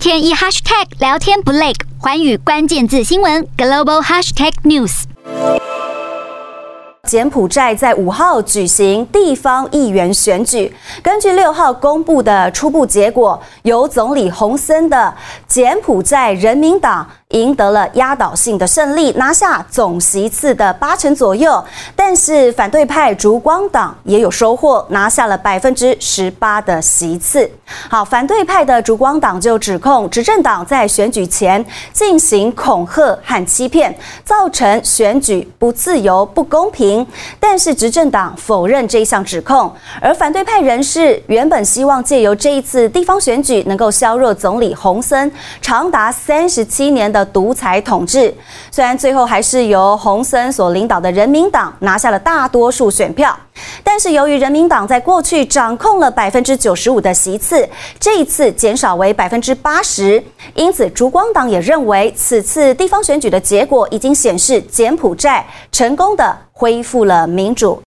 天一 hashtag 聊天不累，寰宇关键字新闻 global hashtag news。柬埔寨在五号举行地方议员选举，根据六号公布的初步结果，由总理洪森的柬埔寨人民党。赢得了压倒性的胜利，拿下总席次的八成左右。但是反对派烛光党也有收获，拿下了百分之十八的席次。好，反对派的烛光党就指控执政党在选举前进行恐吓和欺骗，造成选举不自由、不公平。但是执政党否认这一项指控，而反对派人士原本希望借由这一次地方选举，能够削弱总理洪森长达三十七年的的。独裁统治，虽然最后还是由洪森所领导的人民党拿下了大多数选票，但是由于人民党在过去掌控了百分之九十五的席次，这一次减少为百分之八十，因此烛光党也认为此次地方选举的结果已经显示柬埔寨成功的恢复了民主。